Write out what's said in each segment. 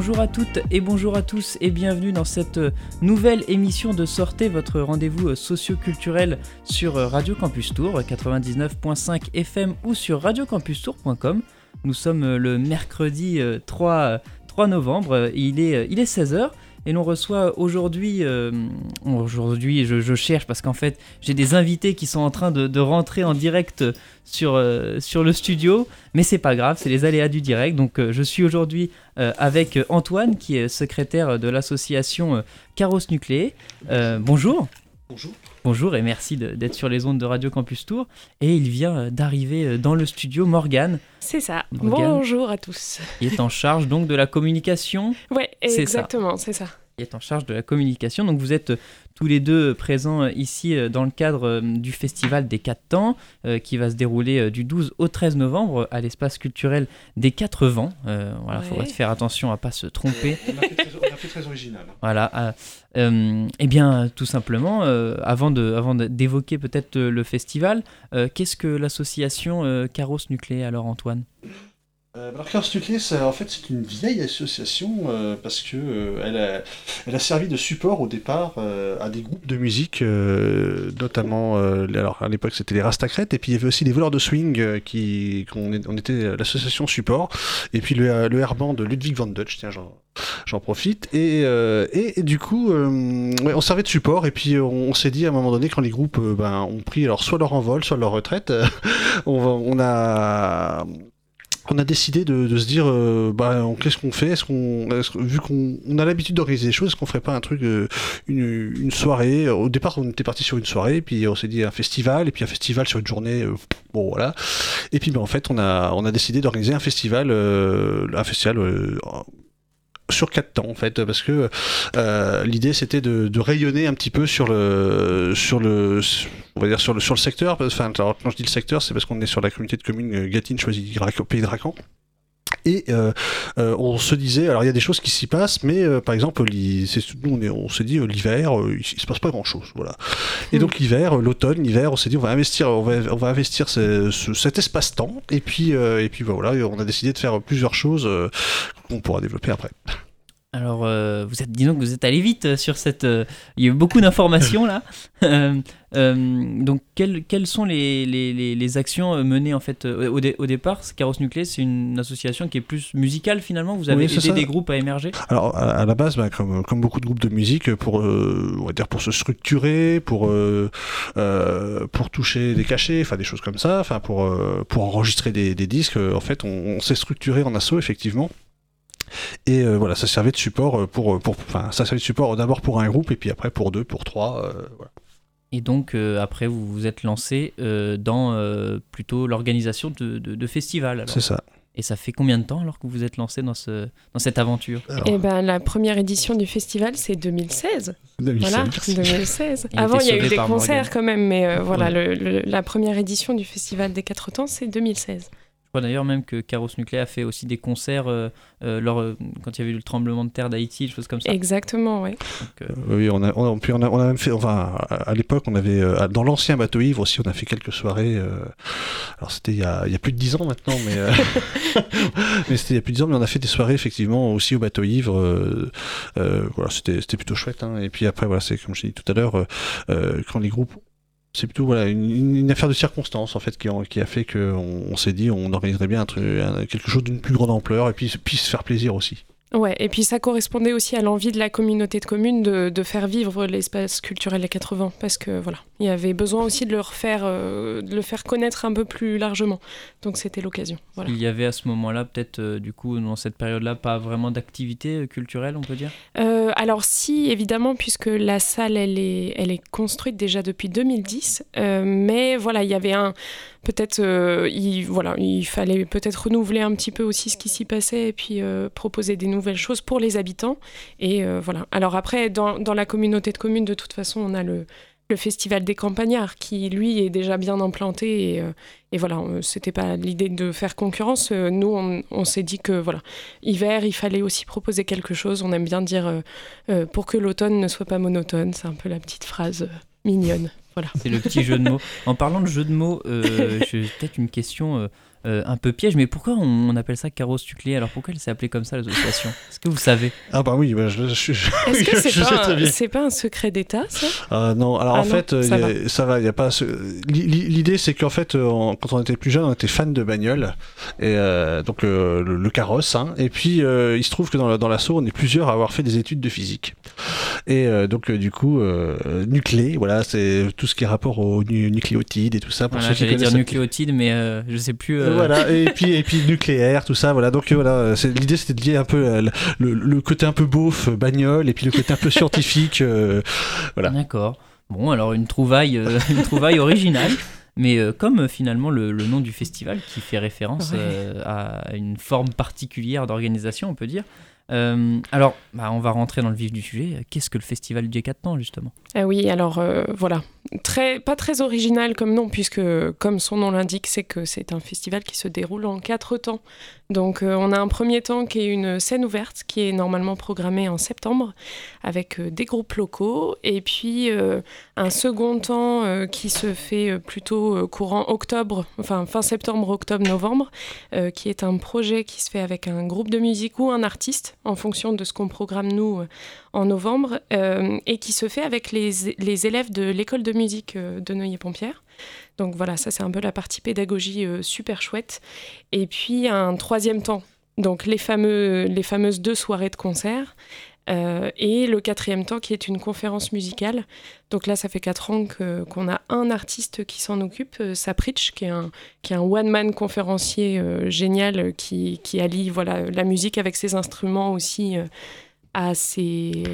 Bonjour à toutes et bonjour à tous et bienvenue dans cette nouvelle émission de Sortez, votre rendez-vous socio-culturel sur Radio Campus Tour 99.5 FM ou sur radiocampustour.com. Nous sommes le mercredi 3, 3 novembre, il est, il est 16h et l'on reçoit aujourd'hui, euh, aujourd'hui je, cherche parce qu'en fait j'ai des invités qui sont en train de, rentrer en direct sur, euh, sur le studio, mais c'est pas grave, c'est les aléas du direct. Donc euh, je suis aujourd'hui avec Antoine qui est secrétaire de l'association Caros Nucléé. bonjour. Bonjour. Bonjour et merci d'être sur les ondes de Radio Campus Tour. Et il vient d'arriver dans le studio, Morgane. C'est ça. Bonjour à tous. Il est en charge donc de la communication. Ouais, exactement, c'est ça est en charge de la communication. Donc vous êtes tous les deux présents ici euh, dans le cadre euh, du festival des 4 temps euh, qui va se dérouler du 12 au 13 novembre à l'espace culturel des 4 vents. voilà, il faudra faire attention à pas se tromper. On a fait très, original. Voilà. eh bien, tout simplement, avant de, avant d'évoquer peut-être le festival, qu'est-ce que l'association Caros Nucléaire alors Antoine? Euh, alors en fait, c'est une vieille association euh, parce que euh, elle, a, elle, a, servi de support au départ euh, à des groupes de musique, notamment, alors à l'époque c'était les Rastacrètes, et puis il y avait aussi les voleurs de swing qui, on, on, était l'association support, et puis le, le de Ludwig van Dutch, tiens, j'en profite, et, et, du coup, ouais, on servait de support, et puis on, s'est dit à un moment donné, quand les groupes ben, ont pris alors soit leur envol, soit leur retraite, on, on a on a décidé de, se dire euh, bah, qu'est-ce qu'on fait? Est-ce qu'on vu qu'on a l'habitude d'organiser des choses est-ce qu'on ferait pas un truc euh, une, soirée? Au départ on était parti sur une soirée puis on s'est dit un festival et puis un festival sur une journée euh, bon voilà. Et puis ben, en fait on a on a décidé d'organiser un festival un festival sur quatre temps en fait parce que euh, l'idée c'était de, rayonner un petit peu sur le sur le on va dire sur le sur le secteur. Enfin quand je dis le secteur c'est parce qu'on est sur la communauté de communes euh, Gatine choisi pays de Racan et euh, on se disait, alors il y a des choses qui s'y passent, mais par exemple, nous on, on s'est dit l'hiver, il, se passe pas grand chose, voilà. Et donc l'hiver, l'automne, l'hiver, on s'est dit on va investir, on va, on va investir cet espace-temps, et puis et puis voilà, on a décidé de faire plusieurs choses qu'on pourra développer après. Alors, euh, vous êtes, disons que vous êtes allé vite euh, sur cette. Euh, il y a eu beaucoup d'informations là. donc, quelles, quelles sont les, les, les, actions menées en fait au, au départ? Caros Nucléaire, c'est une association qui est plus musicale finalement. Vous avez aidé des groupes à émerger? Alors, à, la base, bah, comme, comme, beaucoup de groupes de musique, pour, on va dire pour se structurer, pour, pour toucher des cachets, enfin des choses comme ça, enfin pour, pour enregistrer des, des disques, en fait, on, on s'est structuré en assaut effectivement. Et euh, voilà, ça servait de support euh, pour, euh, pour, enfin, ça servait de support d'abord pour un groupe et puis après pour deux, pour trois. voilà. Et donc après, vous vous êtes lancé dans plutôt l'organisation de, de, festivals. C'est ça. Et ça fait combien de temps alors que vous vous êtes lancé dans, ce, dans cette aventure? Eh ben, la première édition du festival, c'est 2016. 2016. Voilà, 2016. Avant, il y a eu des concerts quand même, mais voilà, la première édition du festival des quatre temps, c'est 2016 crois d'ailleurs même que Caros Nucléaire a fait aussi des concerts euh, euh, lors, euh, quand il y avait eu le tremblement de terre d'Haïti, des choses comme ça. Exactement, oui. oui, on a, on, puis on, a, on a même fait, enfin, à, l'époque, on avait, dans l'ancien bateau ivre aussi, on a fait quelques soirées. alors c'était il, y a, il y a plus de 10 ans maintenant, mais, mais c'était il y a plus de 10 ans, mais on a fait des soirées effectivement aussi au bateau ivre. voilà, c'était plutôt chouette. Hein. Et puis après, voilà, c'est comme je dit tout à l'heure, quand les groupes c'est plutôt voilà une, affaire de circonstance en fait qui, a fait qu'on on, s'est dit on organiserait bien un truc, quelque chose d'une plus grande ampleur et puis, puis se faire plaisir aussi. Ouais, et puis ça correspondait aussi à l'envie de la communauté de communes de, de faire vivre l'espace culturel des 80, parce que voilà, il y avait besoin aussi de le refaire, euh, de le faire connaître un peu plus largement. Donc c'était l'occasion. Il y avait à ce moment-là, peut-être euh, du coup, dans cette période-là, pas vraiment d'activité euh, culturelle, on peut dire? Alors si, évidemment, puisque la salle, elle est, elle est construite déjà depuis 2010, mais voilà, il y avait un, peut-être il, voilà, il fallait peut-être renouveler un petit peu aussi ce qui s'y passait et puis proposer des nouvelles choses pour les habitants. Et voilà. Alors après, dans, dans, la communauté de communes, de toute façon, on a le, le Festival des Campagnards qui, lui, est déjà bien implanté. Et, et voilà, c'était pas l'idée de faire concurrence. Nous, on, on s'est dit que, voilà, hiver, il fallait aussi proposer quelque chose. On aime bien dire pour que l'automne ne soit pas monotone. C'est un peu la petite phrase mignonne. Voilà. C'est le petit jeu de mots. En parlant de jeu de mots, euh, j'ai peut-être une question euh, un peu piège, mais pourquoi on, appelle ça Carros Tuclé Alors pourquoi elle s'est appelée comme ça l'association Est-ce que vous savez Ah bah oui, bah, je, je, je, Est-ce que c'est pas, pas, un secret d'État ça ah, Non, alors ah en fait, ça, va. il y a pas. L'idée c'est qu'en fait, euh, quand on était plus jeune, on était fan de bagnole, et euh, donc le, carrosse, hein, et puis il se trouve que dans, dans l'assaut, on est plusieurs à avoir fait des études de physique, et donc du coup, nuclé, voilà, c'est tout ce qui est rapport aux nucléotides et tout ça. Pour voilà, ceux qui dire nucléotides, mais je sais plus voilà, et puis, et puis nucléaire, tout ça, voilà. Donc voilà, l'idée c'était de lier un peu euh, le, côté un peu beauf, euh, bagnole, et puis le côté un peu scientifique, euh, voilà. D'accord. Bon, alors une trouvaille, une trouvaille originale. Mais comme finalement le, nom du festival qui fait référence à une forme particulière d'organisation, on peut dire, euh, alors, bah, on va rentrer dans le vif du sujet. Qu'est-ce que le festival du 4 temps, justement? Ah Oui, alors euh, voilà. Pas très original comme nom, puisque, comme son nom l'indique, c'est que c'est un festival qui se déroule en quatre temps. Donc, euh, on a un premier temps qui est une scène ouverte, qui est normalement programmée en septembre, avec des groupes locaux. Et puis, un second temps qui se fait plutôt courant octobre, enfin fin septembre, octobre, novembre, qui est un projet qui se fait avec un groupe de musique ou un artiste en fonction de ce qu'on programme nous euh, en novembre, euh, et qui se fait avec les, les élèves de l'école de musique euh, de Neuilly-Pompière. Donc voilà, ça c'est un peu la partie pédagogie super chouette. Et puis un troisième temps, donc les, fameux, les fameuses deux soirées de concert. et le quatrième temps qui est une conférence musicale. Donc là, ça fait quatre ans qu'on a un artiste qui s'en occupe, Sapritch, qui est un, qui est un one-man conférencier génial qui, qui, allie voilà, la musique avec ses instruments aussi à ces,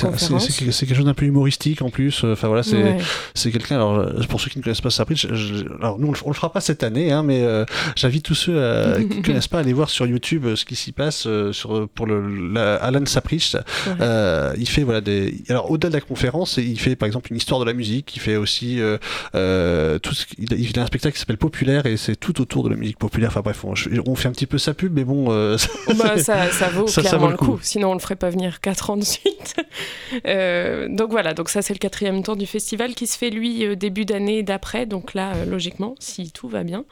conférences. C'est quelque chose d'un peu humoristique en plus. Enfin voilà, c'est quelqu'un. Alors pour ceux qui ne connaissent pas Sapritch, alors nous on le, fera pas cette année, hein, mais euh, j'invite tous ceux euh, qui ne connaissent pas à aller voir sur YouTube euh, ce qui s'y passe sur pour le Alan Sapritch. il fait voilà des. Alors au-delà de la conférence, il fait par exemple une histoire de la musique. Il fait aussi tout ce il, a un spectacle qui s'appelle Populaire et c'est tout autour de la musique populaire. Enfin bref, on, fait un petit peu sa pub, mais bon. Bah, ça, ça, vaut clairement le coup. Sinon on le ferait pas venir quatre ans de suite. Euh, donc voilà, donc ça c'est le quatrième tour du festival qui se fait lui euh, début d'année d'après. Donc là, euh, logiquement, si tout va bien,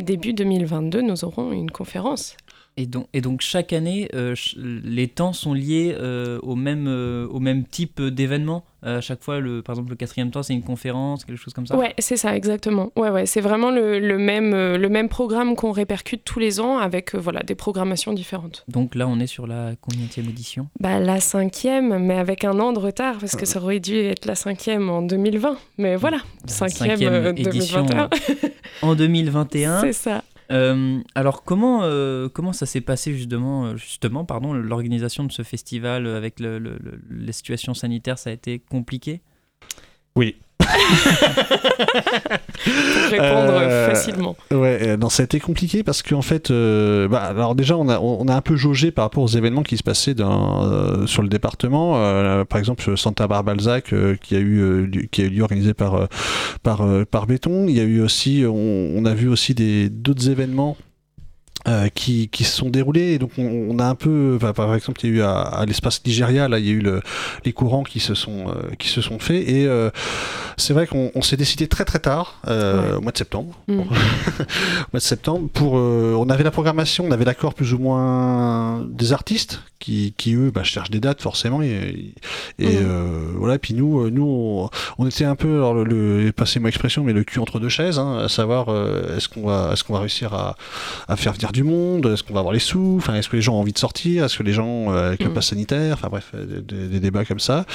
début 2022, nous aurons une conférence et donc, et donc chaque année, euh, les temps sont liés euh, au, même, euh, au même type d'événement À chaque fois, le, par exemple, le quatrième temps, c'est une conférence, quelque chose comme ça Ouais, c'est ça, exactement. Ouais, ouais, c'est vraiment le, le, même, le même programme qu'on répercute tous les ans avec voilà, des programmations différentes. Donc là, on est sur la combienième édition? Bah, La cinquième, mais avec un an de retard, parce que ça aurait dû être la cinquième en 2020. Mais voilà, cinquième, cinquième édition 2021. en 2021. c'est ça. Euh, alors comment, euh, comment ça s'est passé justement, euh, justement pardon, l'organisation de ce festival avec le, les situations sanitaires, ça a été compliqué? Oui, pour répondre euh, facilement. Ouais, euh, non, ça a été compliqué parce qu'en fait, euh, bah, alors déjà, on a, on a un peu jaugé par rapport aux événements qui se passaient dans, sur le département. par exemple, Santa Barbara Balzac, qui a eu, qui a eu lieu organisé par, par, par Béton. Il y a eu aussi, on, on a vu aussi des d'autres événements euh, qui, qui, se sont déroulés. Et donc on, a un peu, par exemple, il y a eu à, l'espace Nigeria, là, il y a eu le, les courants qui se sont, euh, qui se sont faits. Et euh, c'est vrai qu'on s'est décidé très très tard, au mois de septembre. Mm. au mois de septembre, pour, on avait la programmation, on avait l'accord plus ou moins des artistes qui, qui eux, bah, cherchent des dates forcément. Et, et mm. voilà. Puis nous, nous, on, était un peu, alors le, passez-moi expression, mais le cul entre deux chaises, hein, à savoir, est-ce qu'on va, est-ce qu'on va réussir à, à faire venir du monde Est-ce qu'on va avoir les sous Enfin, est-ce que les gens ont envie de sortir Est-ce que les gens euh, avec le mm. pass sanitaire Enfin bref, euh, des, débats comme ça.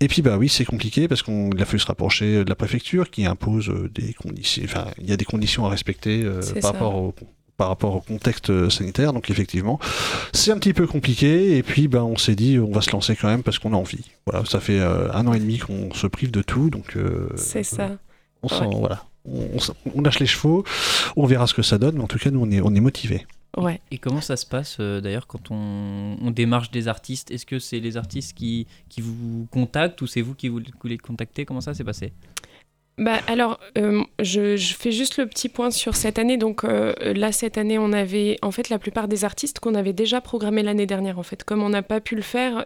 Et puis bah oui, c'est compliqué parce qu'on a fallu se rapprocher de la préfecture qui impose euh, des conditions. Enfin, il y a des conditions à respecter par rapport au par rapport au contexte sanitaire. Donc effectivement, c'est un petit peu compliqué. Et puis, ben, on s'est dit, on va se lancer quand même parce qu'on a envie. Voilà, ça fait un an et demi qu'on se prive de tout. Donc, c'est ça. On sent, voilà on, lâche les chevaux, on verra ce que ça donne, mais en tout cas, nous, on est, on est motivés. Ouais. Et comment ça se passe euh, d'ailleurs quand on, démarche des artistes? Est-ce que c'est les artistes qui, qui vous contactent ou c'est vous qui vous, les contactez? Comment ça s'est passé? Bah, alors, euh, je, fais juste le petit point sur cette année. Donc euh, là, cette année, on avait en fait la plupart des artistes qu'on avait déjà programmés l'année dernière. En fait, comme on n'a pas pu le faire,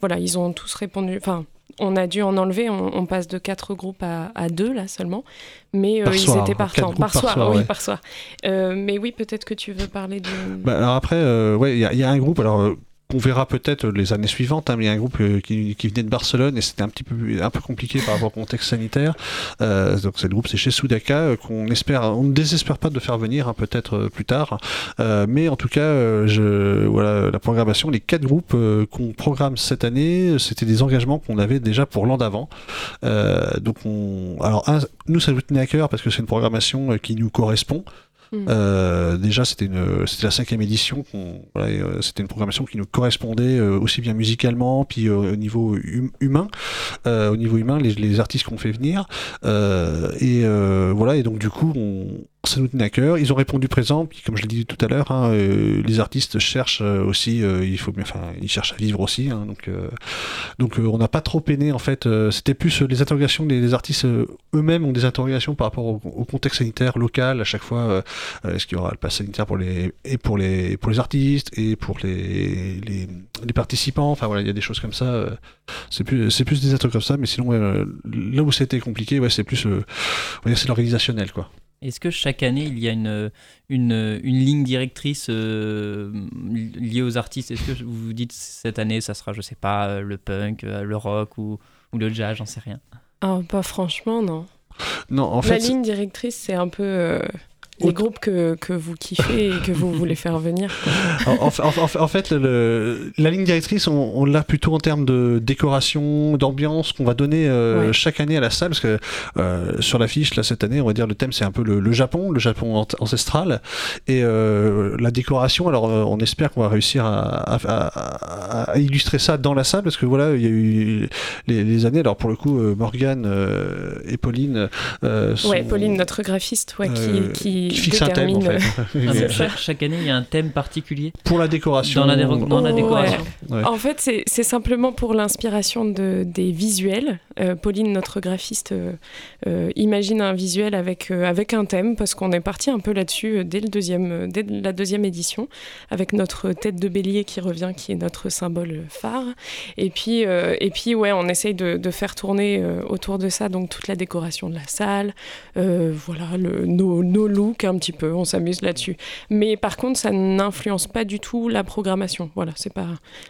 voilà, ils ont tous répondu. Enfin, on a dû en enlever. On, passe de quatre groupes à, deux là seulement, mais ils étaient partants par, soir, oui, par soir. mais oui, peut-être que tu veux parler de. Bah, alors après, ouais, il y, y, a un groupe. Alors on verra peut-être les années suivantes, hein, mais il y a un groupe euh, qui, venait de Barcelone et c'était un petit peu un peu compliqué par rapport au contexte sanitaire. Euh, donc c'est groupe, c'est chez Sudaka euh, qu'on espère, on ne désespère pas de faire venir hein, peut-être plus tard, mais en tout cas, je, voilà la programmation, les quatre groupes qu'on programme cette année, c'était des engagements qu'on avait déjà pour l'an d'avant. donc on, alors nous ça nous tenait à cœur parce que c'est une programmation qui nous correspond. Mm. Euh, déjà, c'était la cinquième édition. Euh, c'était une programmation qui nous correspondait euh, aussi bien musicalement, puis au niveau hum, humain, au niveau humain, les, artistes qu'on fait venir. et voilà. Et donc du coup, ça nous tenait à cœur. Ils ont répondu présent, puis comme je l'ai dit tout à l'heure, hein, euh, les artistes cherchent euh, aussi, euh, il faut enfin, ils cherchent à vivre aussi. Hein, donc, donc on n'a pas trop peiné en fait. C'était plus les interrogations des, artistes eux-mêmes ont des interrogations par rapport au, contexte sanitaire local. À chaque fois, est-ce qu'il y aura le pass sanitaire pour les et pour les pour les artistes et pour les les, les participants. Enfin voilà, il y a des choses comme ça. c'est plus c'est plus des interrogations comme ça, mais sinon là où c'était compliqué, ouais, c'est plus, c'est l'organisationnel quoi. Est-ce que chaque année, il y a une, une, une ligne directrice euh, liée aux artistes? Est-ce que vous vous dites cette année, ça sera, je sais pas, euh, le punk, euh, le rock ou, ou le jazz, j'en sais rien ah, Pas franchement, non. Non, en fait. La ligne directrice, c'est un peu les groupes que, que, vous kiffez et que vous voulez faire venir. En, en, fait, le, la ligne directrice, on, l'a plutôt en termes de décoration, d'ambiance qu'on va donner euh, chaque année à la salle, parce que euh, sur l'affiche, là, cette année, on va dire le thème, c'est un peu le, Japon, le Japon ancestral, et euh, la décoration, alors on espère qu'on va réussir à, à, illustrer ça dans la salle, parce que voilà, il y a eu les, années, alors pour le coup, Morgane et Pauline... ouais, Pauline, notre graphiste, ouais, qui, qui qui fixe un thème en fait. Ah, chaque, année, il y a un thème particulier pour la décoration. Dans la, décoration. En fait, c'est simplement pour l'inspiration de, des visuels. Euh, Pauline, notre graphiste, euh, euh, imagine un visuel avec, avec un thème parce qu'on est parti un peu là-dessus dès, le deuxième, dès la deuxième édition avec notre tête de bélier qui revient, qui est notre symbole phare. Et puis, et puis ouais, on essaye de, de faire tourner autour de ça donc toute la décoration de la salle, voilà, le, nos, nos looks un petit peu, on s'amuse là-dessus. Mais par contre, ça n'influence pas du tout la programmation. Voilà, c'est pas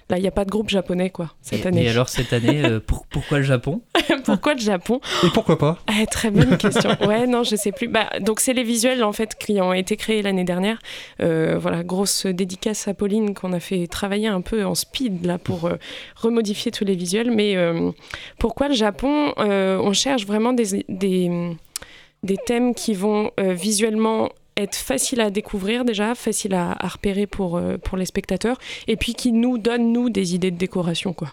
là, il n'y a pas de groupe japonais quoi cette année. Et alors cette année, euh, pourquoi le Japon? Pourquoi le Japon? Et pourquoi pas? Ah, Très bonne question. Ouais, non, je sais plus. Bah, donc c'est les visuels en fait qui ont été créés l'année dernière. Euh, voilà, grosse dédicace à Pauline qu'on a fait travailler un peu en speed là pour euh, remodifier tous les visuels. Mais pourquoi le Japon? On cherche vraiment des, des des thèmes qui vont euh, visuellement être faciles à découvrir déjà, faciles à, repérer pour, euh, pour les spectateurs, et puis qui nous donnent, nous, des idées de décoration, quoi.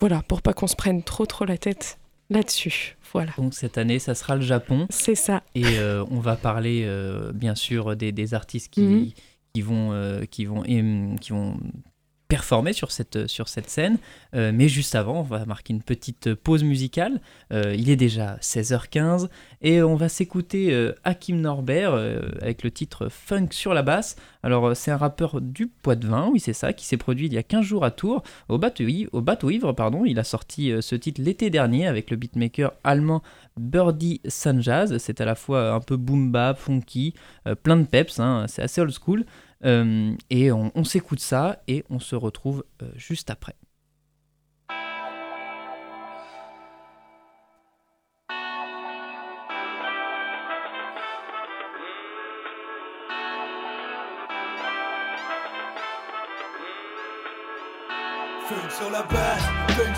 Voilà, pour pas qu'on se prenne trop trop la tête là-dessus. Voilà. Donc cette année, ça sera le Japon. C'est ça. Et euh, on va parler, bien sûr, des, des artistes qui, mhm. qui vont, qui, vont, qui vont performer sur cette, sur cette scène. Euh, mais juste avant, on va marquer une petite pause musicale. Euh, il est déjà 16h15 et on va s'écouter euh, Hakim Norbert avec le titre Funk sur la basse. Alors, c'est un rappeur du Poids-de-Vin, oui, c'est ça, qui s'est produit il y a 15 jours à Tours, au bateau, au bateau ivre. Pardon. Il a sorti ce titre l'été dernier avec le beatmaker allemand Birdie Sanjaz. C'est à la fois un peu boom bap, funky, plein de peps, hein, c'est assez old school. Euh, et on, s'écoute ça et on se retrouve euh, juste après. sur la base,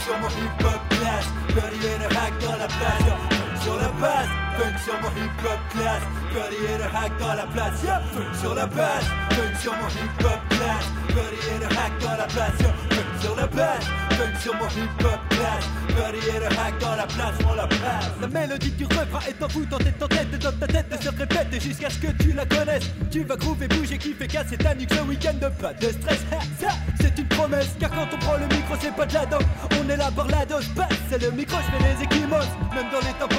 sur mon hip-hop class, funk sur mon hip-hop class, Buddy et le hack dans la place, yeah. Funk sur la base, funk sur mon hip-hop class, Buddy et le hack dans la place, yeah. Sur la base, funk sur mon hip-hop class, Buddy et le hack dans la place, on la place. La mélodie du refrain est en vous dans tête en tête, dans ta tête se répète jusqu'à ce que tu la connaisses. Tu vas groover, bouger, kiffer, casser ta nuque ce week-end, pas de stress. Ça, c'est une promesse, car quand on prend le micro, c'est pas de la dope. On est là pour la dose basse, c'est le micro, je fais les équimos, même dans les temps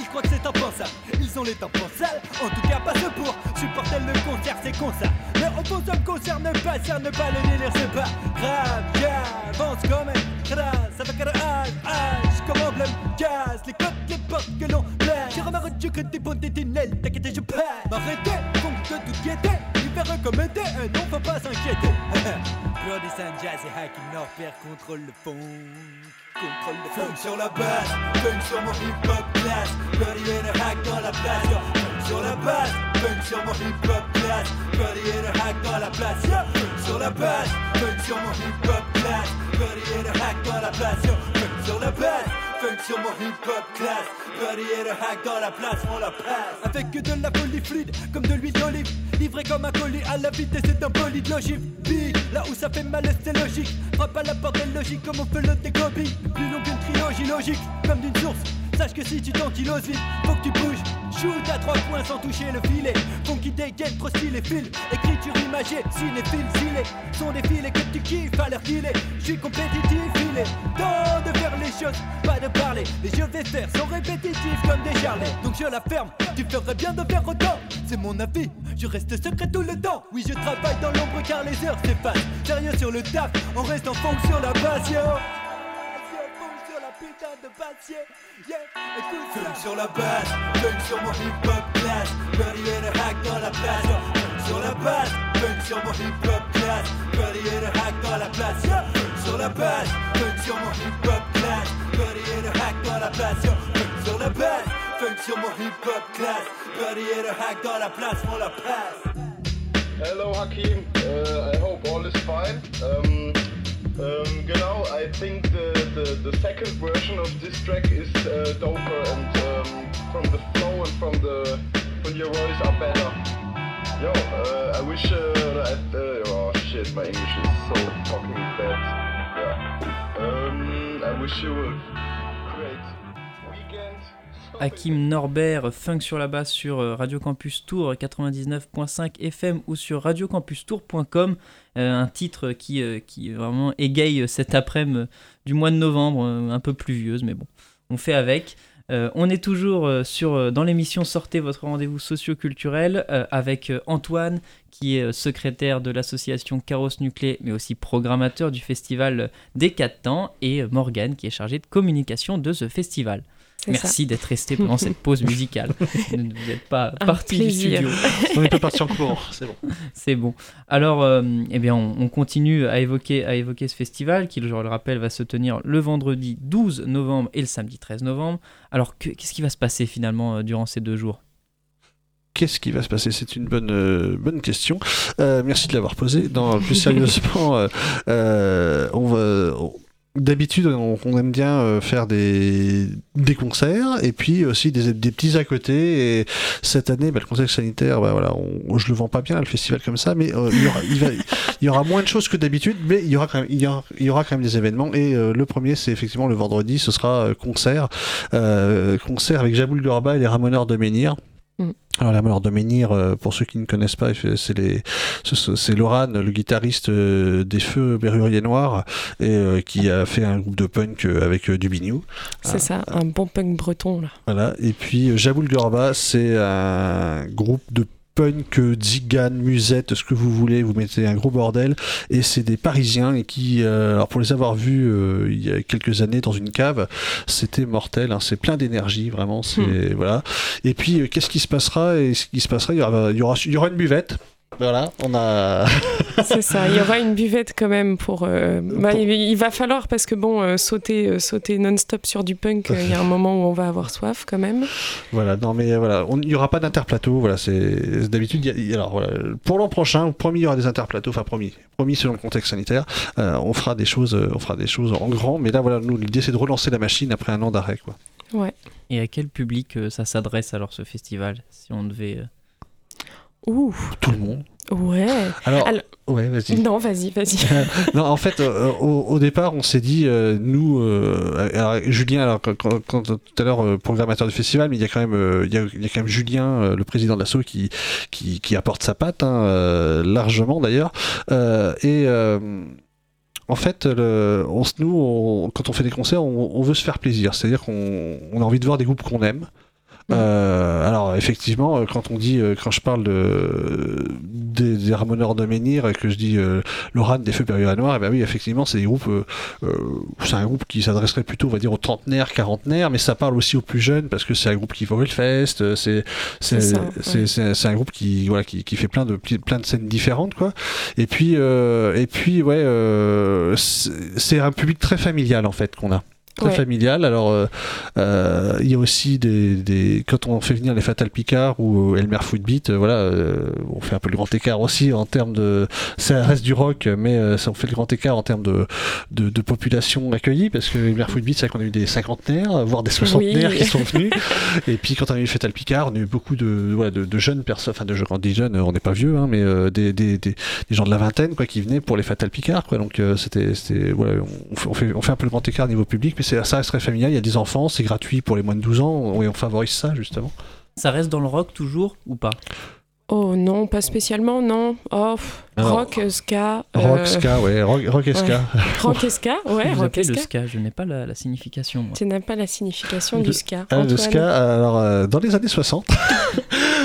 ils croient que c'est impensable, ils ont les temps sales. En tout cas, pas ce pour supporter le concert, c'est con ça. Mais au fond, ça me concerne pas, ça ne pas le délire, c'est pas grave. J'ai remarqué que que des bonnes tunnels, t'inquiète, je passe. M'arrêter, donc de tout guetter. L'hiver comme été, et non, faut pas s'inquiéter. Brody Jazz et Hacking Norbert contrôle le fond. Contrôle le fond sur la base, funk sur mon hip-hop class. Brody et le hack dans la place. Funk sur la base, funk sur mon hip-hop class. Brody et le hack dans la place. Funk sur la base, funk sur mon hip-hop class. Brody et le hack dans la place. Funk sur la base. Funk sur mon hip-hop class Buddy et le hack dans la place, on la passe. Avec que de la folie fluide, comme de l'huile d'olive. Livré comme un colis à la vitesse d'un bolide logique. Big, là où ça fait mal c'est logique. Frappe à la porte logique comme on peut le décopie Plus long qu'une trilogie logique, comme d'une source Sache que si tu t'ankyloses vite, faut que tu bouges. Shoot à trois points sans toucher le filet. Funky dégaine, trop stylé, fil. Écriture imagée, cinéphile, filé. Sont des filets que tu kiffes à leur filet. J'suis compétitif, filé. Temps de faire les choses, pas de parler. Les jeux vais faire sont répétitifs comme des charlets. Donc je la ferme, tu ferais bien de faire autant. C'est mon avis, je reste secret tout le temps. Oui, je travaille dans l'ombre car les heures s'effacent. Sérieux sur le taf, on reste en fonction la passion putain de. Yeah, écoute Funk sur la base, funk sur mon hip-hop class. Buddy et le hack dans la place. Funk sur la base, funk sur mon hip-hop class. Buddy et le hack dans la place. Funk sur la base, funk sur mon hip-hop class. Buddy et le hack dans la place. Funk sur la base, funk sur mon hip-hop class. Buddy et le hack dans la place, on la passe. Hello Hakim, uh, I hope all is fine. Um, um, genau, I think the, the, the, second version of this track is uh, doper and um, from the flow and from the from your voice are better. Yo, uh, I wish uh, that, uh, oh shit, my English is so fucking bad. Yeah. Um, I wish you would. Hakim Norbert, Funk sur la basse sur euh, Radio Campus Tour 99.5 FM ou sur radiocampustour.com. Euh, un titre qui, euh, vraiment égaye cette après-midi du mois de novembre, un peu pluvieuse, mais bon, on fait avec. on est toujours sur, dans l'émission Sortez votre rendez-vous socio-culturel avec Antoine, qui est secrétaire de l'association Caros Nuclé, mais aussi programmateur du festival des 4 temps, et Morgane, qui est chargée de communication de ce festival. Merci d'être resté pendant cette pause musicale. Vous n'êtes pas parti du studio. On est pas parti en cours, c'est bon. C'est bon. Alors, euh, eh bien, on, continue à évoquer, à évoquer ce festival qui, je le rappelle, va se tenir le vendredi 12 novembre et le samedi 13 novembre. Alors, qu'est-ce qui va se passer finalement euh, durant ces deux jours? Qu'est-ce qui va se passer? C'est une bonne, euh, bonne question. merci de l'avoir posée. plus sérieusement, on va, D'habitude, on, aime bien euh, faire des, des concerts et puis aussi des, des petits à côté. Et cette année, bah, le contexte sanitaire, bah, voilà, on, je le vends pas bien le festival comme ça, mais euh, il, y aura, moins de choses que d'habitude, mais il y aura quand même, il y aura, il y aura quand même des événements. Et euh, le premier, c'est effectivement le vendredi, ce sera concert, concert avec Jaboul Gorba et les Ramoneurs de Menhir. Mm. Alors la mort de Menhir, euh, pour ceux qui ne connaissent pas, c'est les, c'est Loran, le guitariste euh, des Feux Berruriers Noirs, et euh, qui a fait un groupe de punk avec bignou. C'est ah, ça, un bon punk breton là. Voilà. Et puis Jaboul Gorba, c'est un groupe de punk, zigan, musette, ce que vous voulez, vous mettez un gros bordel. Et c'est des Parisiens et qui, euh, alors pour les avoir vus euh, il y a quelques années dans une cave, c'était mortel. Hein, c'est plein d'énergie, vraiment. C'est hmm. voilà. Et puis euh, qu'est-ce qui se passera? Et ce qui se passera, il y aura, il y aura, il y aura une buvette. Voilà, on a. c'est ça, il y aura une buvette quand même pour. Euh, bah, il, va falloir, parce que bon, euh, sauter, euh, sauter non-stop sur du punk, il y a un moment où on va avoir soif quand même. Voilà, non mais voilà, il n'y aura pas d'interplateau, voilà, c'est. D'habitude, alors voilà, pour l'an prochain, promis, il y aura des interplateaux, enfin promis, promis selon le contexte sanitaire, on fera des choses, on fera des choses en grand, mais là voilà, nous, l'idée c'est de relancer la machine après un an d'arrêt, quoi. Ouais. Et à quel public ça s'adresse alors ce festival, si on devait. Ouh. Tout le monde. Ouais. Alors, ouais, vas-y. Non, vas-y, vas-y. non, en fait, euh, au, départ, on s'est dit, euh, nous, euh, alors, Julien, alors quand, tout à l'heure programmateur du festival, mais il y a quand même, il y a, il y a quand même Julien, le président de l'assaut, qui, qui, qui apporte sa patte, hein, largement d'ailleurs, et en fait, le, on, nous, quand on fait des concerts, on, on veut se faire plaisir. C'est-à-dire qu'on on a envie de voir des groupes qu'on aime. Euh, alors effectivement, euh, quand on dit, euh, quand je parle de des, des Ramoneurs de Menhir et que je dis euh, Lorraine des Feux Période Noir, et ben oui, effectivement, c'est des groupes, euh, euh, c'est un groupe qui s'adresserait plutôt, on va dire, aux trentenaires, quarantenaires, mais ça parle aussi aux plus jeunes parce que c'est un groupe qui va au euh, c'est c'est un groupe qui voilà qui, qui fait plein de plein de scènes différentes quoi. Et puis euh, et puis ouais, euh, c'est c'est un public très familial en fait qu'on a. Très Ouais. familial. Alors, euh, euh, il y a aussi des, des- Quand on fait venir les Fatal Picard ou Elmer Footbeat, euh, voilà, euh, on fait un peu le grand écart aussi en termes de. Ça reste du rock, mais euh, ça on fait le grand écart en termes de, de, de population accueillie, parce que Elmer Footbeat, c'est vrai qu'on a eu des cinquantenaires, voire des soixantenaires Oui. qui sont venus. Et puis quand on a eu Fatal Picard, on a eu beaucoup de, voilà, de, de jeunes personnes, enfin de jeunes, quand on dit jeunes, on n'est pas vieux, hein, mais euh, des, des, des, gens de la vingtaine quoi, qui venaient pour les Fatal Picard. Quoi. Donc euh, c'était, voilà, on, fait, on, fait, on fait un peu le grand écart niveau public, mais ça reste très familial. Il y a des enfants, c'est gratuit pour les moins de 12 ans, et on favorise ça justement. Ça reste dans le rock toujours ou pas? Oh non, pas spécialement, non. Oh, pff, Alors, rock, euh, ska. Rock, euh, ska, ouais, rock, rock et ska. Rock et ska, ouais, Vous rock le ska. je n'ai pas la, la signification. moi. Tu n'as pas la signification du ska. Ah, le ska, alors euh, dans les années 60,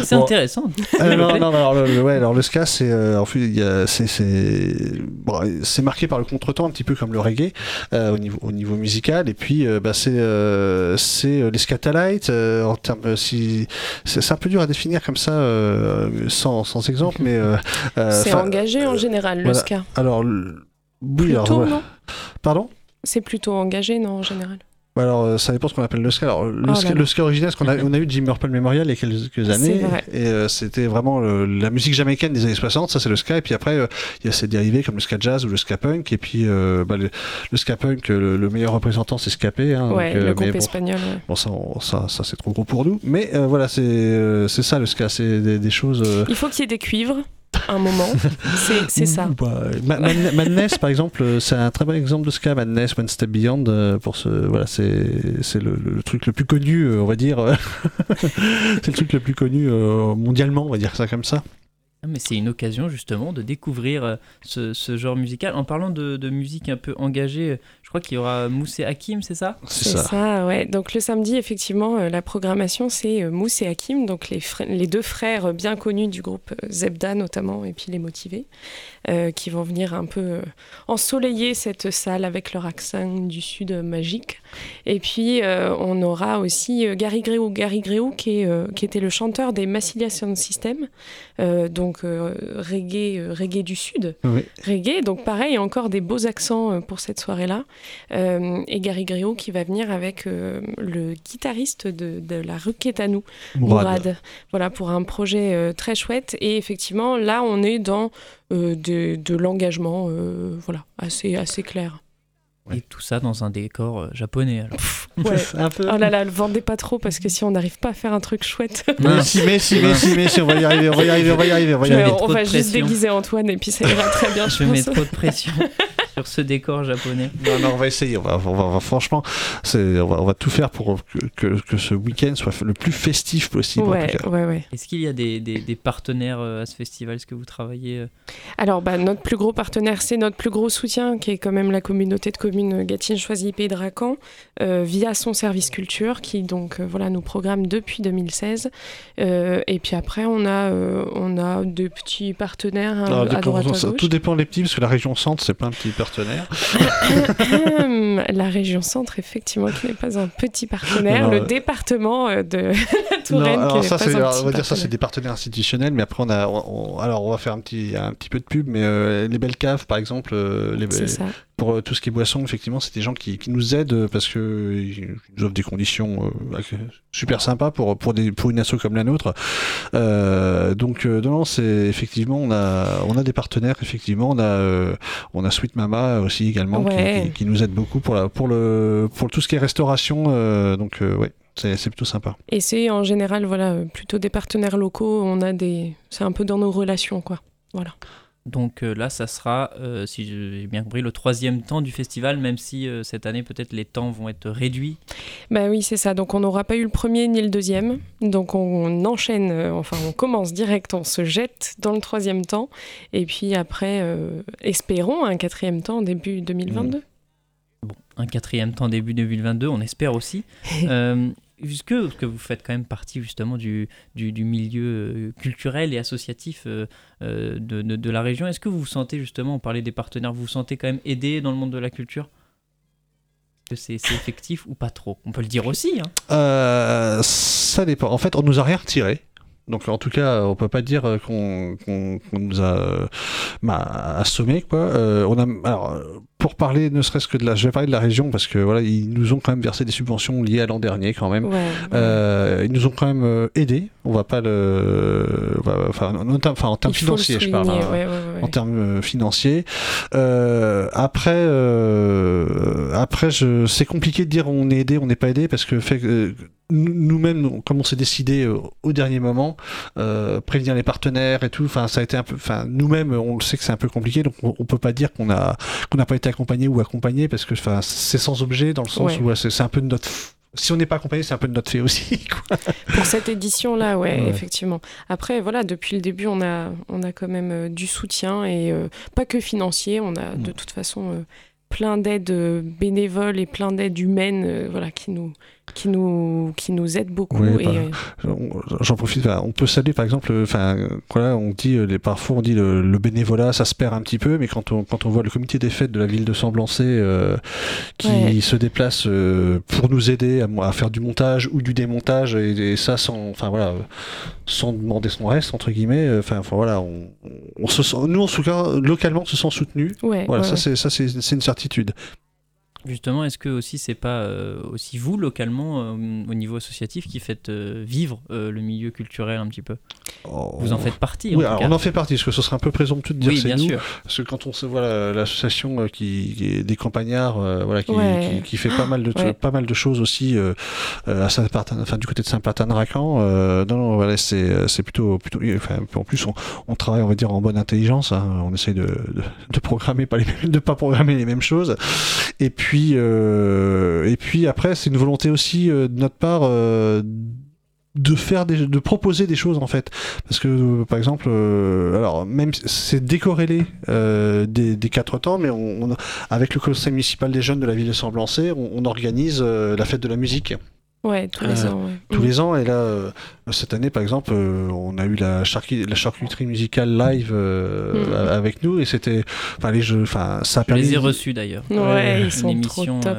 C'est Bon. intéressant. Euh, non, non, non, alors, le, ouais, alors le ska, c'est euh, en fait, il y a- c'est c'est bon, c'est marqué par le contretemps un petit peu comme le reggae euh, au niveau au niveau musical et puis euh, bah, c'est euh, c'est euh, les scatalites euh, en termes si c'est un peu dur à définir comme ça euh, sans, sans exemple mais euh, euh, C'est engagé en général, le voilà. ska. alors le- oui alors, Plutôt, ouais. non pardon C'est plutôt engagé, non, en général. alors, euh, ça dépend ce qu'on appelle le ska. Alors, le, Oh ska, le ska original, qu'on a, on a eu Jim Purple Memorial il y a quelques années, vrai. et euh, c'était vraiment le- la musique jamaïcaine des années 60, ça c'est le ska, et puis après, euh, il y a ses dérivés comme le ska jazz ou le ska punk, et puis euh, bah, le, le ska punk, le, le meilleur représentant c'est Scapé. Hein, ouais, donc, euh, le groupe bon, espagnol. ouais. bon, ça, on- ça, ça c'est trop gros pour nous, mais euh, voilà, c'est euh, c'est ça le ska, c'est des, des choses. euh, Il faut qu'il y ait des cuivres, un moment. C'est- C'est ça. Bah, Ma- Ma- Madness, par exemple, euh, c'est un très bon exemple de ska. Madness, One Step Beyond, euh, pour ce, voilà, c'est c'est le, le truc le plus connu, euh, on va dire. c'est le truc le plus connu mondialement, on va dire ça comme ça. Ah, Mais c'est une occasion justement de découvrir ce, ce genre musical. En parlant de, de musique un peu engagée, crois qu'il y aura Mousse et Hakim, c'est ça? C'est ça. ça. ouais. Donc le samedi, effectivement, euh, la programmation, c'est euh, Mousse et Hakim, donc les, deux frères bien connus du groupe euh, Zebda notamment, et puis les motivés, euh, qui vont venir un peu ensoleiller cette salle avec leur accent du sud magique. Et puis euh, on aura aussi Gary Gréou, Gary Gréou qui, est, euh, qui était le chanteur des Massilia Sound System, euh, donc euh, reggae, euh, reggae du sud Oui. reggae. Donc pareil, encore des beaux accents pour cette soirée-là. Euh, et Gary Griot qui va venir avec euh, le guitariste de, de la Requête à nous, Mourad. Mourad. Voilà, pour un projet euh, très chouette. Et effectivement, là, on est dans euh, de, de l'engagement euh, voilà, assez, assez clair. Ouais. Et tout ça dans un décor euh, japonais alors. Ouais. un peu. Oh là là, le vendez pas trop parce que si on n'arrive pas à faire un truc chouette, Mais si, mais si, mais si, mais si, on va y arriver, on va y arriver, on va y arriver, on va y Je vais arriver. on trop de va juste déguiser Antoine et puis ça ira très bien, je Je mets trop de pression sur ce décor japonais. Non, non, on va essayer. On va, on va- on va- franchement, c'est, on va, on va tout faire pour que, que, que ce week-end soit le plus festif possible. Ouais, ouais, ouais. Est-ce qu'il y a des, des- des partenaires euh, à ce festival? Est-ce que vous travaillez euh, Alors, bah, notre plus gros partenaire, c'est notre plus gros soutien, qui est quand même la communauté de communes Gatine Choisy Pays de Racan, euh, via son service culture, qui donc euh, voilà nous programme depuis 2016. Euh, et puis après, on a euh, on a des petits partenaires hein, Alors, à dépend- droite à ça- gauche. tout dépend des petits, parce que la région centre, c'est pas un petit partenaire. La région centre, effectivement, qui n'est pas un petit partenaire. Non, le euh, département euh, de la Touraine, Non, qui alors ça, pas c'est, un alors, petit on va dire ça, c'est partenaire. des partenaires institutionnels, mais après, on a, on- on- alors, on va faire un petit, un petit peu de pub, mais euh, les belles caves, par exemple, les, C'est ça. Pour euh, tout ce qui est boisson, effectivement, c'est des gens qui, qui nous aident euh, parce que euh, ils nous offrent des conditions super sympas pour, pour, des, pour une asso comme la nôtre. Euh, donc, non, c'est effectivement, on a, on a des partenaires, effectivement, on a, on a Sweet Mama aussi également qui- Ouais. qui, qui nous aide beaucoup pour, la, pour, le, pour tout ce qui est restauration. euh, donc, ouais, c'est plutôt sympa. Et c'est en général voilà plutôt des partenaires locaux. On a des, c'est un peu dans nos relations quoi. Voilà. Donc euh, là, ça sera, euh, si j'ai bien compris, le troisième temps du festival, même si euh, cette année, peut-être les temps vont être réduits. Bah oui, c'est ça. Donc on n'aura pas eu le premier ni le deuxième. Donc on enchaîne, euh, enfin on commence direct, on se jette dans le troisième temps. Et puis après, espérons un quatrième temps début 2022. Bon, un quatrième temps début 2022, on espère aussi. Euh, Est-ce que, vous faites quand même partie justement du, milieu culturel et associatif de, de, de, la région, est-ce que vous vous sentez justement, on parlait des partenaires, vous vous sentez quand même aidé dans le monde de la culture? Que c'est effectif ou pas trop? On peut le dire aussi. Hein. ça dépend. En fait, on nous a rien retiré. Donc en tout cas, on peut pas dire qu'on nous a bah, assommé quoi. Euh, on a alors pour parler ne serait-ce que de la, je vais parler de la région parce que voilà, ils nous ont quand même versé des subventions liées à l'an dernier quand même. Euh, ils nous ont quand même euh, aidés. On va pas le, enfin, en, enfin, en termes financiers, je parle. Hein, en termes financiers. après, après, je, c'est compliqué de dire on est aidé, on n'est pas aidé parce que fait nous-mêmes, comme on s'est décidé au dernier moment, prévenir les partenaires et tout, enfin, ça a été un peu, enfin, nous-mêmes, on le sait que c'est un peu compliqué, donc on, on peut pas dire qu'on a, qu'on n'a pas été accompagné ou accompagné parce que c'est sans objet dans le sens où c'est un peu de notre si on n'est pas accompagné, c'est un peu de notre fait aussi. Pour cette édition-là, ouais, effectivement. Après, voilà, depuis le début, on a, on a quand même euh, du soutien et euh, pas que financier. On a de toute façon euh, plein d'aides bénévoles et plein d'aides humaines, voilà, qui nous, qui nous, qui nous aide beaucoup. Bah, j'en profite, on peut saluer par exemple, enfin, voilà, on dit, les, parfois on dit le, bénévolat, ça se perd un petit peu, mais quand on, quand on voit le comité des fêtes de la ville de Semblancé euh, qui se déplace euh, pour nous aider à, faire du montage ou du démontage, et, ça sans, enfin voilà, sans demander son reste, entre guillemets, euh, enfin voilà, on, on, se sent, nous en tout cas, localement, on se sent soutenu. voilà, ça c'est ça c'est une certitude. Justement, est-ce que aussi c'est pas euh, aussi vous localement euh, au niveau associatif qui faites euh, vivre le milieu culturel un petit peu? Oh. Vous en faites partie. Oui, on en fait partie, parce que ce serait un peu présomptueux de dire c'est nous. Sûr. Parce que quand on se voit l'association qui, des campagnards, voilà, qui, fait pas mal de pas mal de choses aussi à Saint enfin du côté de Saint-Martin-de-Racan. non, non, voilà, c'est plutôt plutôt. Enfin, en plus, on, travaille, on va dire, en bonne intelligence. Hein. on essaye de, de, programmer pas les de pas programmer les mêmes choses. Et puis euh, et puis après, c'est une volonté aussi euh, de notre part euh, de faire des, de proposer des choses en fait. Parce que par exemple alors même c'est décorrélé des, quatre temps mais on, avec le conseil municipal des jeunes de la ville de Semblancé on, organise la fête de la musique Ouais, tous les ans. Tous les ans, et là, cette année, par exemple, on a eu la, la charcuterie musicale live mm. avec nous, et c'était, enfin, les jeux, enfin, ça a permis. Je les ai reçus d'ailleurs. Ouais, ils sont trop top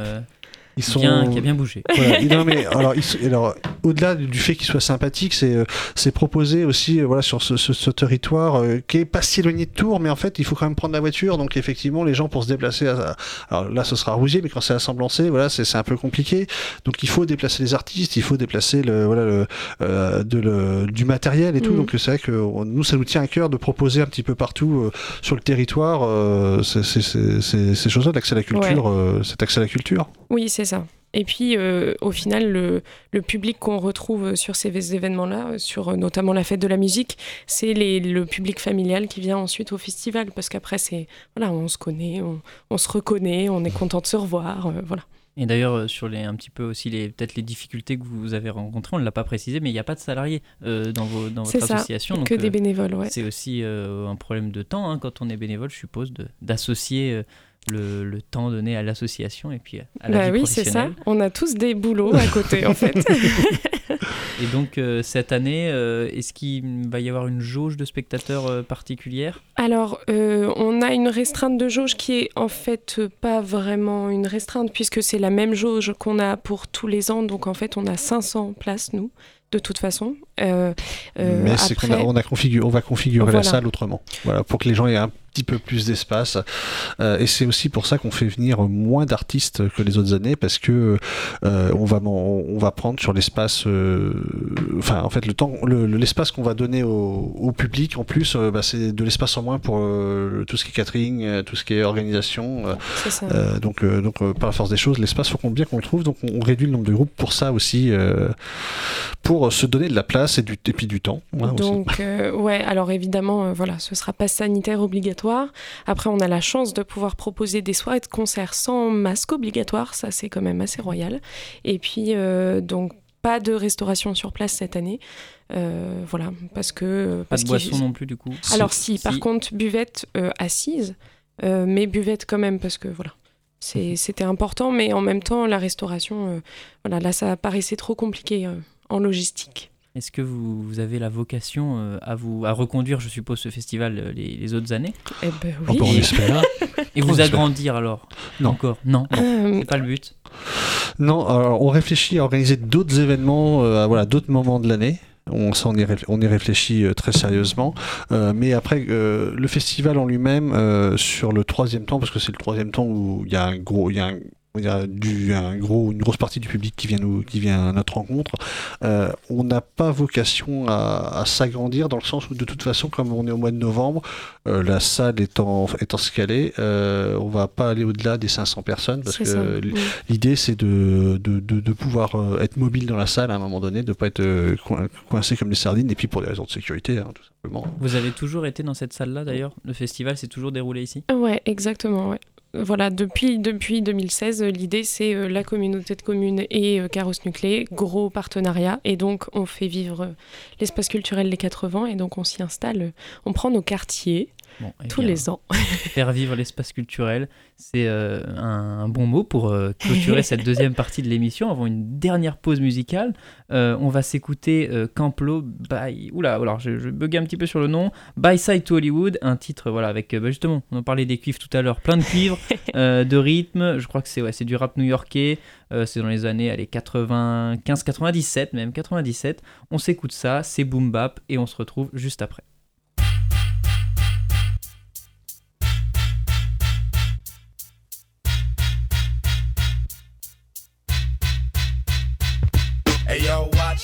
ils sont bien, qui a bien bougé. non, mais alors, alors au-delà du fait qu'ils soient sympathiques, c'est euh, c'est proposé aussi euh, voilà sur ce, ce, territoire euh, qui est pas si éloigné de Tours, mais en fait il faut quand même prendre la voiture, donc effectivement les gens pour se déplacer, à, alors là ce sera Rousier, mais quand c'est à Semblancé, voilà c'est un peu compliqué, donc il faut déplacer les artistes, il faut déplacer le voilà le, de le, du matériel et tout, mm. donc c'est vrai que nous ça nous tient à cœur de proposer un petit peu partout sur le territoire ces, ces choses-là, l'accès à la culture, cet accès à la culture. Oui, c'est ça. Et puis, euh, au final, le, le public qu'on retrouve sur ces événements-là, sur euh, notamment la fête de la musique, c'est le public familial qui vient ensuite au festival. Parce qu'après, c'est voilà, on se connaît, on, on, se reconnaît, on est content de se revoir. Euh, voilà. Et d'ailleurs, sur les, un petit peu aussi les peut-être les difficultés que vous avez rencontrées, on ne l'a pas précisé, mais il n'y a pas de salariés dans, vos, dans votre ça, association. Que des bénévoles, ouais. C'est aussi un problème de temps hein, quand on est bénévole, je suppose, d'associer le, le, temps donné à l'association et puis à la bah oui, c'est ça. On a tous des boulots à côté, en fait. et donc, euh, cette année, euh, est-ce qu'il va y avoir une jauge de spectateurs euh, particulière? Alors, on a une restreinte de jauge qui est en fait pas vraiment une restreinte, puisque c'est la même jauge qu'on a pour tous les ans. Donc, en fait, on a 500 places, nous de toute façon. Mais c'est qu'on on, a on va configurer la salle autrement, voilà, pour que les gens aient un petit peu plus d'espace. Euh, et c'est aussi pour ça qu'on fait venir moins d'artistes que les autres années parce que euh, on va on va prendre sur l'espace, euh, enfin en fait le temps, l'espace qu'on va donner au, public en plus, bah, c'est de l'espace en moins pour tout ce qui est catering, tout ce qui est organisation. donc donc par la force des choses, l'espace faut qu'on bien qu'on le trouve, donc on, réduit le nombre de groupes pour ça aussi, pour se donner de la place et du et puis du temps. donc ouais, alors évidemment voilà, ce sera pas sanitaire obligatoire après, on a la chance de pouvoir proposer des soirées de concert sans masque obligatoire. Ça, c'est quand même assez royal. Et puis, euh, donc, pas de restauration sur place cette année. Euh, voilà, parce que. Pas de boisson non plus, du coup Alors, si, par contre, buvette euh, assise, mais buvette quand même, parce que voilà C'était important, mais en même temps, la restauration, voilà, là, ça paraissait trop compliqué en logistique. Est-ce que vous, avez la vocation euh, à vous à reconduire, je suppose, ce festival euh, les, autres années? Eh ben oui. on espère. Et vous agrandir alors? Non. Encore? Non. Euh, C'est pas le but? Non, alors on réfléchit à organiser d'autres événements, à voilà, d'autres moments de l'année. On, on, y, on y réfléchit très sérieusement. mais après, le festival en lui-même, sur le troisième temps, parce que c'est le troisième temps où il y a un gros, il y a un il y a du, un gros, une grosse partie du public qui vient, nous, qui vient à notre rencontre, euh, on n'a pas vocation à, s'agrandir dans le sens où de toute façon, comme on est au mois de novembre, euh, la salle étant, étant scalée, euh, on va pas aller au-delà des 500 personnes parce que l'idée c'est de, de, de, pouvoir euh, être mobile dans la salle à un moment donné, de ne pas être coincé comme des sardines et puis pour des raisons de sécurité, hein, tout simplement. Vous avez toujours été dans cette salle-là d'ailleurs? Le festival s'est toujours déroulé ici? Ouais, exactement, ouais voilà, depuis, depuis 2016, l'idée c'est euh, la communauté de communes et euh, Carrosse Nuclé, gros partenariat. Et donc on fait vivre euh, l'espace culturel les 80 et donc on s'y installe, on prend nos quartiers, tous les ans. faire vivre l'espace culturel, c'est euh, un, bon mot pour euh, clôturer cette deuxième partie de l'émission avant une dernière pause musicale. Euh, on va s'écouter Camplo by. Oula, alors je, je un petit peu sur le nom. By Side to Hollywood, un titre, voilà, avec bah, justement, on en parlait des cuivres tout à l'heure, plein de cuivres, de rythme. Je crois que c'est ouais, du rap new-yorkais. c'est dans les années allez, 95, 97, même 97. On s'écoute ça, c'est boom bap et on se retrouve juste après.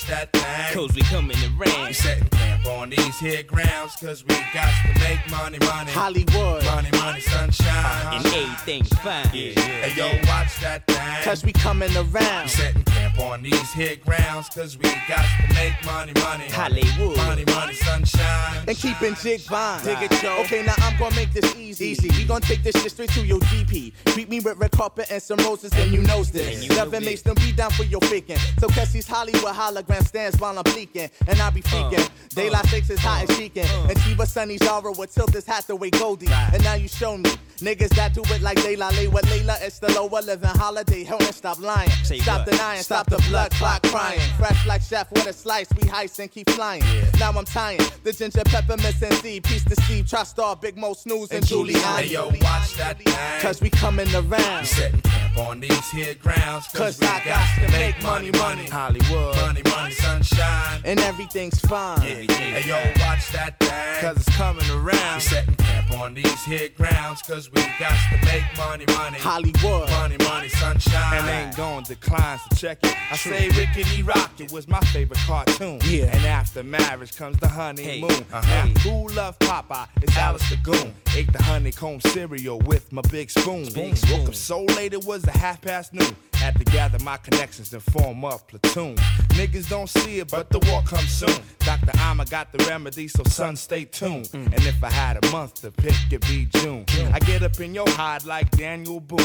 That. Cause we coming to rain. We setting camp on these here grounds, cause we got to make money, money. Hollywood. Money, money, sunshine. And everything's fine. Yeah, yeah. Hey, yo, watch that thing. Cause we coming around. We setting camp on these here grounds, cause we got to make money, money. Hollywood. Money, money, sunshine. And keeping jig fine. Dig it, yo. Okay, now I'm gonna make this easy. Easy. We gonna take this shit straight to your GP. Treat me with red carpet and some roses, and you know this. Nothing makes them be down for your faking. So catch these Hollywood hologram stands while I'm bleaking. And I be freaking. Uh, Daylight uh, 6 is hot and. Uh, and Chiba Sunny Zara would tilt this hat the way Goldie. And now you show me. Niggas that do it like Layla lay with Layla. It's the lower living holiday. Help and stop lying. Say stop what? denying. Stop, stop the blood clot crying. Fresh like chef with a slice. We heist and keep flying. Yeah. Now I'm tying the ginger pepper missing D. Peace to Steve. Try star Big Mo Snooze and, and Julie. Hey yo, watch that thing. Cause we coming around. We setting camp on these here grounds. Cause, Cause I got to make money, money. Hollywood. Money, money, sunshine. And everything's fine. Yeah, yeah. Hey yo, watch that thing. Cause it's coming around. We setting camp on these here grounds. Cause we got to make money, money. Hollywood. Money, money, sunshine. And ain't going to decline, so check it. I say Rickety Rocket was my favorite cartoon. Yeah. And after marriage comes the honeymoon. Hey. Uh-huh. Now, who love Popeye? It's Alice the Goon. Ate the honeycomb cereal with my big spoon. Big spoon. Woke up so late it was a half past noon. Had to gather my connections and form a platoon. Niggas don't see it, but the war comes soon. Dr. Amma got the remedy, so son, stay tuned. Mm. And if I had a month to pick, it'd be June. I get up in your hide like Daniel Boone.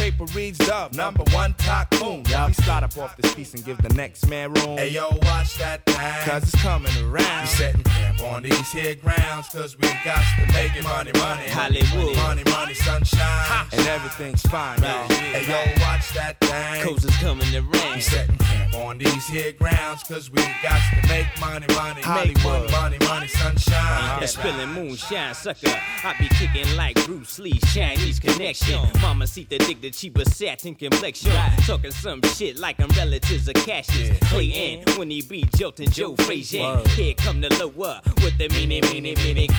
Newspaper reads Dove, number one tycoon. Yeah, we start up off this piece and give the next man room. Hey yo, watch that thing. Cause it's coming around. We setting camp on these here grounds, cause we got to make it money, money. Hollywood. Money, money, sunshine. Ha. And everything's fine, y'all. Hey yo, watch that thing. Cause it's coming around. We setting camp on these here grounds, cause we got to make money, money. Hollywood. Money, money, money, sunshine. Uh-huh. And spilling moonshine, sucker. I be kicking like Bruce Lee, Chinese connection. Mama see the dig the cheaper satin complexion. Right. Talking some shit like I'm relatives of Cassius. Yeah. Clay when he be jolting Joe Frazier. Here come the lower with the meaning, meaning, meaning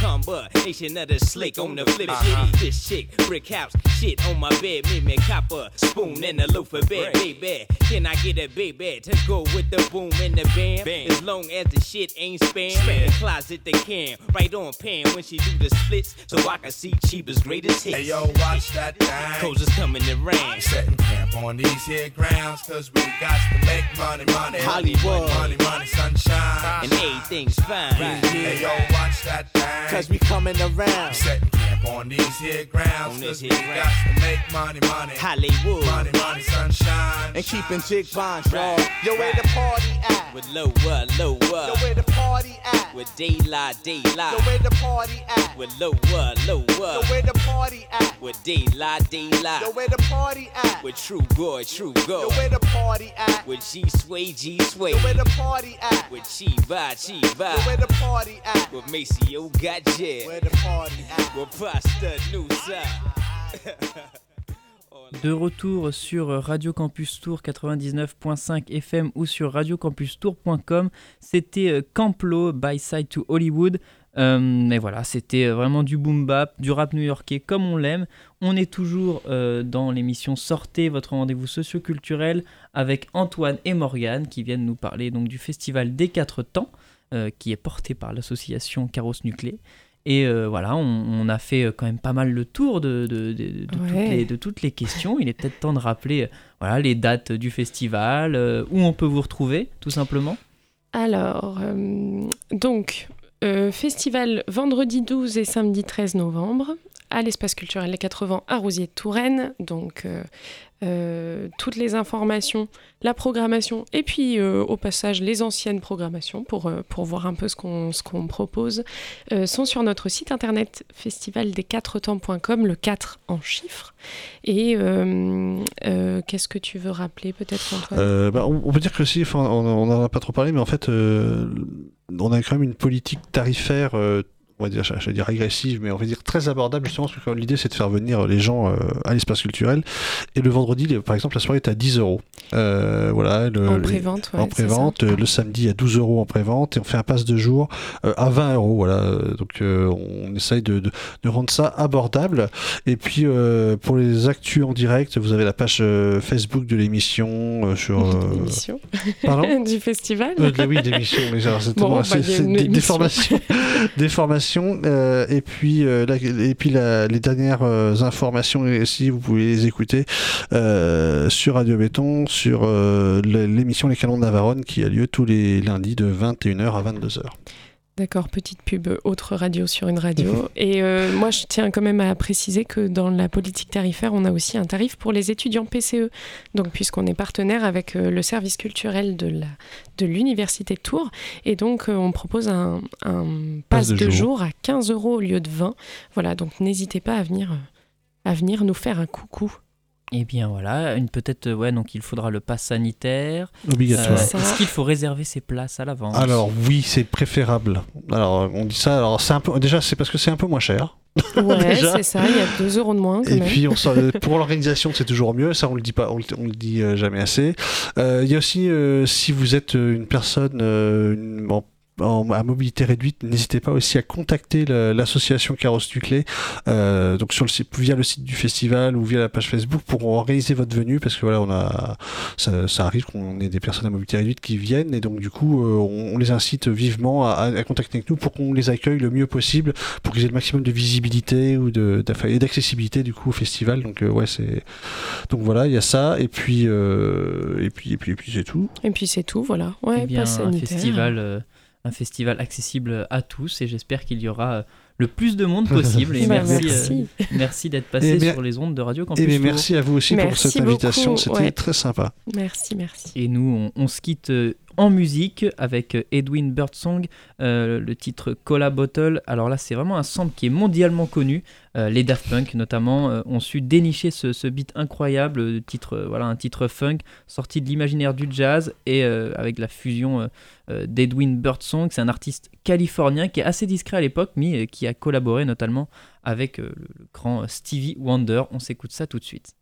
Nation of the slick on the flip uh-huh. shitty. This chick, brick house, shit on my bed. Me, me, copper, spoon in the loaf of bed, baby. Can I get a baby to go with the boom in the? Bam. As long as the shit ain't spam. In the closet they can. Right on pan when she do the splits. So I can see Cheaper's greatest hits. Hey yo, watch that thing. Cause it's coming in the rain. Setting camp on these here grounds, cause we got to make money, money. Hollywood. Money, money, sunshine. And everything's fine. Yeah. Hey, yo, watch that thing. Cause we coming around. Setting camp on these here grounds, cause we got got to make money, money. Hollywood. Money, money, sunshine. And keeping Jig bonds, y'all. Yo, where the party at? With lower, lower. Yo, where the party at? With daylight, daylight. Yo, where the party at? With lower, lower. Yo, where the party at? With daylight, daylight. Yo, where the party at? With true boy, true Yo, girl. where the party at? With G sway, G sway. Yo, where the party at? With Chiba, Chiba. Yo, where the party at? With Maceo Gadget. Where the party at? With Pasta Nusa. De retour sur Radio Campus Tour 99.5 FM ou sur radiocampustour.com, c'était euh, Camplo by Side to Hollywood. Euh, mais voilà, c'était vraiment du boom bap, du rap new-yorkais comme on l'aime. On est toujours euh, dans l'émission Sortez, votre rendez-vous socioculturel avec Antoine et Morgane qui viennent nous parler donc du festival des quatre temps euh, qui est porté par l'association Carrosse Nuclé. Et euh, voilà, on, on a fait euh, quand même pas mal le tour de, de- de- de toutes, les, de toutes les questions. Il est peut-être temps de rappeler euh, voilà, les dates du festival, euh, où on peut vous retrouver, tout simplement. Alors, euh, donc, euh, festival vendredi 12 et samedi 13 novembre à l'espace culturel Les 80 à Rosier de Touraine. Donc, euh, euh, toutes les informations, la programmation et puis euh, au passage les anciennes programmations pour, pour voir un peu ce qu'on qu'on propose sont sur notre site internet festivaldesquatretemps.com, le 4 en chiffres. Et qu'est-ce que tu veux rappeler peut-être Antoine? Bah, on, on peut dire que si, on n'en a pas trop parlé, mais en fait, on a quand même une politique tarifaire, on va dire, je vais dire agressive, mais on va dire très abordable, justement, parce que l'idée c'est de faire venir les gens euh, à l'espace culturel. Et le vendredi, par exemple, la soirée est à 10 euros. Euh, Voilà, le- En pré-vente, ouais, pré-vente, le samedi à 12 euros en pré-vente, et on fait un pass de jour euh, à 20 euros. Voilà, donc on essaye de, de- de rendre ça abordable. Et puis pour les actus en direct, vous avez la page Facebook de l'émission sur. L'émission Pardon du festival. oui, d'émission, mais c'est bah, c'est- formations, des formations, euh, et puis euh, et puis les dernières euh, informations aussi, vous pouvez les écouter sur Radio Béton, sur l'émission Les Canons de Navarone qui a lieu tous les lundis de 21h à 22h. D'accord, petite pub, autre radio sur une radio. Et euh, moi, je tiens quand même à préciser que dans la politique tarifaire, on a aussi un tarif pour les étudiants PCE. Donc, puisqu'on est partenaire avec euh, le service culturel de la de l'université de Tours, et donc euh, on propose un, un pass de de, jour. jour à 15 euros au lieu de 20. Voilà, donc n'hésitez pas à venir à venir nous faire un coucou. Et bien voilà, une peut-être, euh, ouais, donc il faudra le pass sanitaire. Obligatoire. Euh, Ça. Est-ce qu'il faut réserver ses places à l'avance? Alors oui, c'est préférable. Alors on dit ça. Alors c'est un peu déjà c'est parce que c'est un peu moins cher. Ouais, c'est ça, il y a 2 euros de moins quand Et même. puis on pour l'organisation, c'est toujours mieux. Ça, on le dit pas, on le, on le dit euh, jamais assez. Euh, Il y a aussi, euh, si vous êtes une personne euh, une- en- à mobilité réduite, n'hésitez pas aussi à contacter l'association Carrosse Nuclé, euh, donc sur le site, via le site du festival ou via la page Facebook pour organiser votre venue, parce que voilà, on a, ça, ça arrive qu'on ait des personnes à mobilité réduite qui viennent, et donc du coup, euh, on, on les incite vivement à, à contacter avec nous pour qu'on les accueille le mieux possible pour qu'ils aient le maximum de visibilité ou de et d'accessibilité du coup au festival. Donc euh, ouais, c'est donc voilà, il y a ça et puis euh, et puis et puis et puis c'est tout. Et puis c'est tout, voilà. Ouais, Eh bien, pass un festival, euh, un festival accessible à tous et j'espère qu'il y aura euh, le plus de monde possible. Et Bah, merci, merci. euh, merci d'être passé Eh bien- sur les ondes de Radio Campus Et bien Tour. merci à vous aussi pour cette invitation, c'était ouais. très sympa. Merci, merci. Et nous, on, on se quitte euh, en musique avec Edwin Birdsong, euh, le titre Cola Bottle. Alors là, c'est vraiment un sample qui est mondialement connu. Euh, les Daft Punk, notamment, euh, ont su dénicher ce, beat incroyable, titre, voilà, un titre funk sorti de l'imaginaire du jazz et avec la fusion d'Edwin Birdsong. C'est un artiste californien qui est assez discret à l'époque, mais qui a collaboré notamment avec le, le grand Stevie Wonder. On s'écoute ça tout de suite.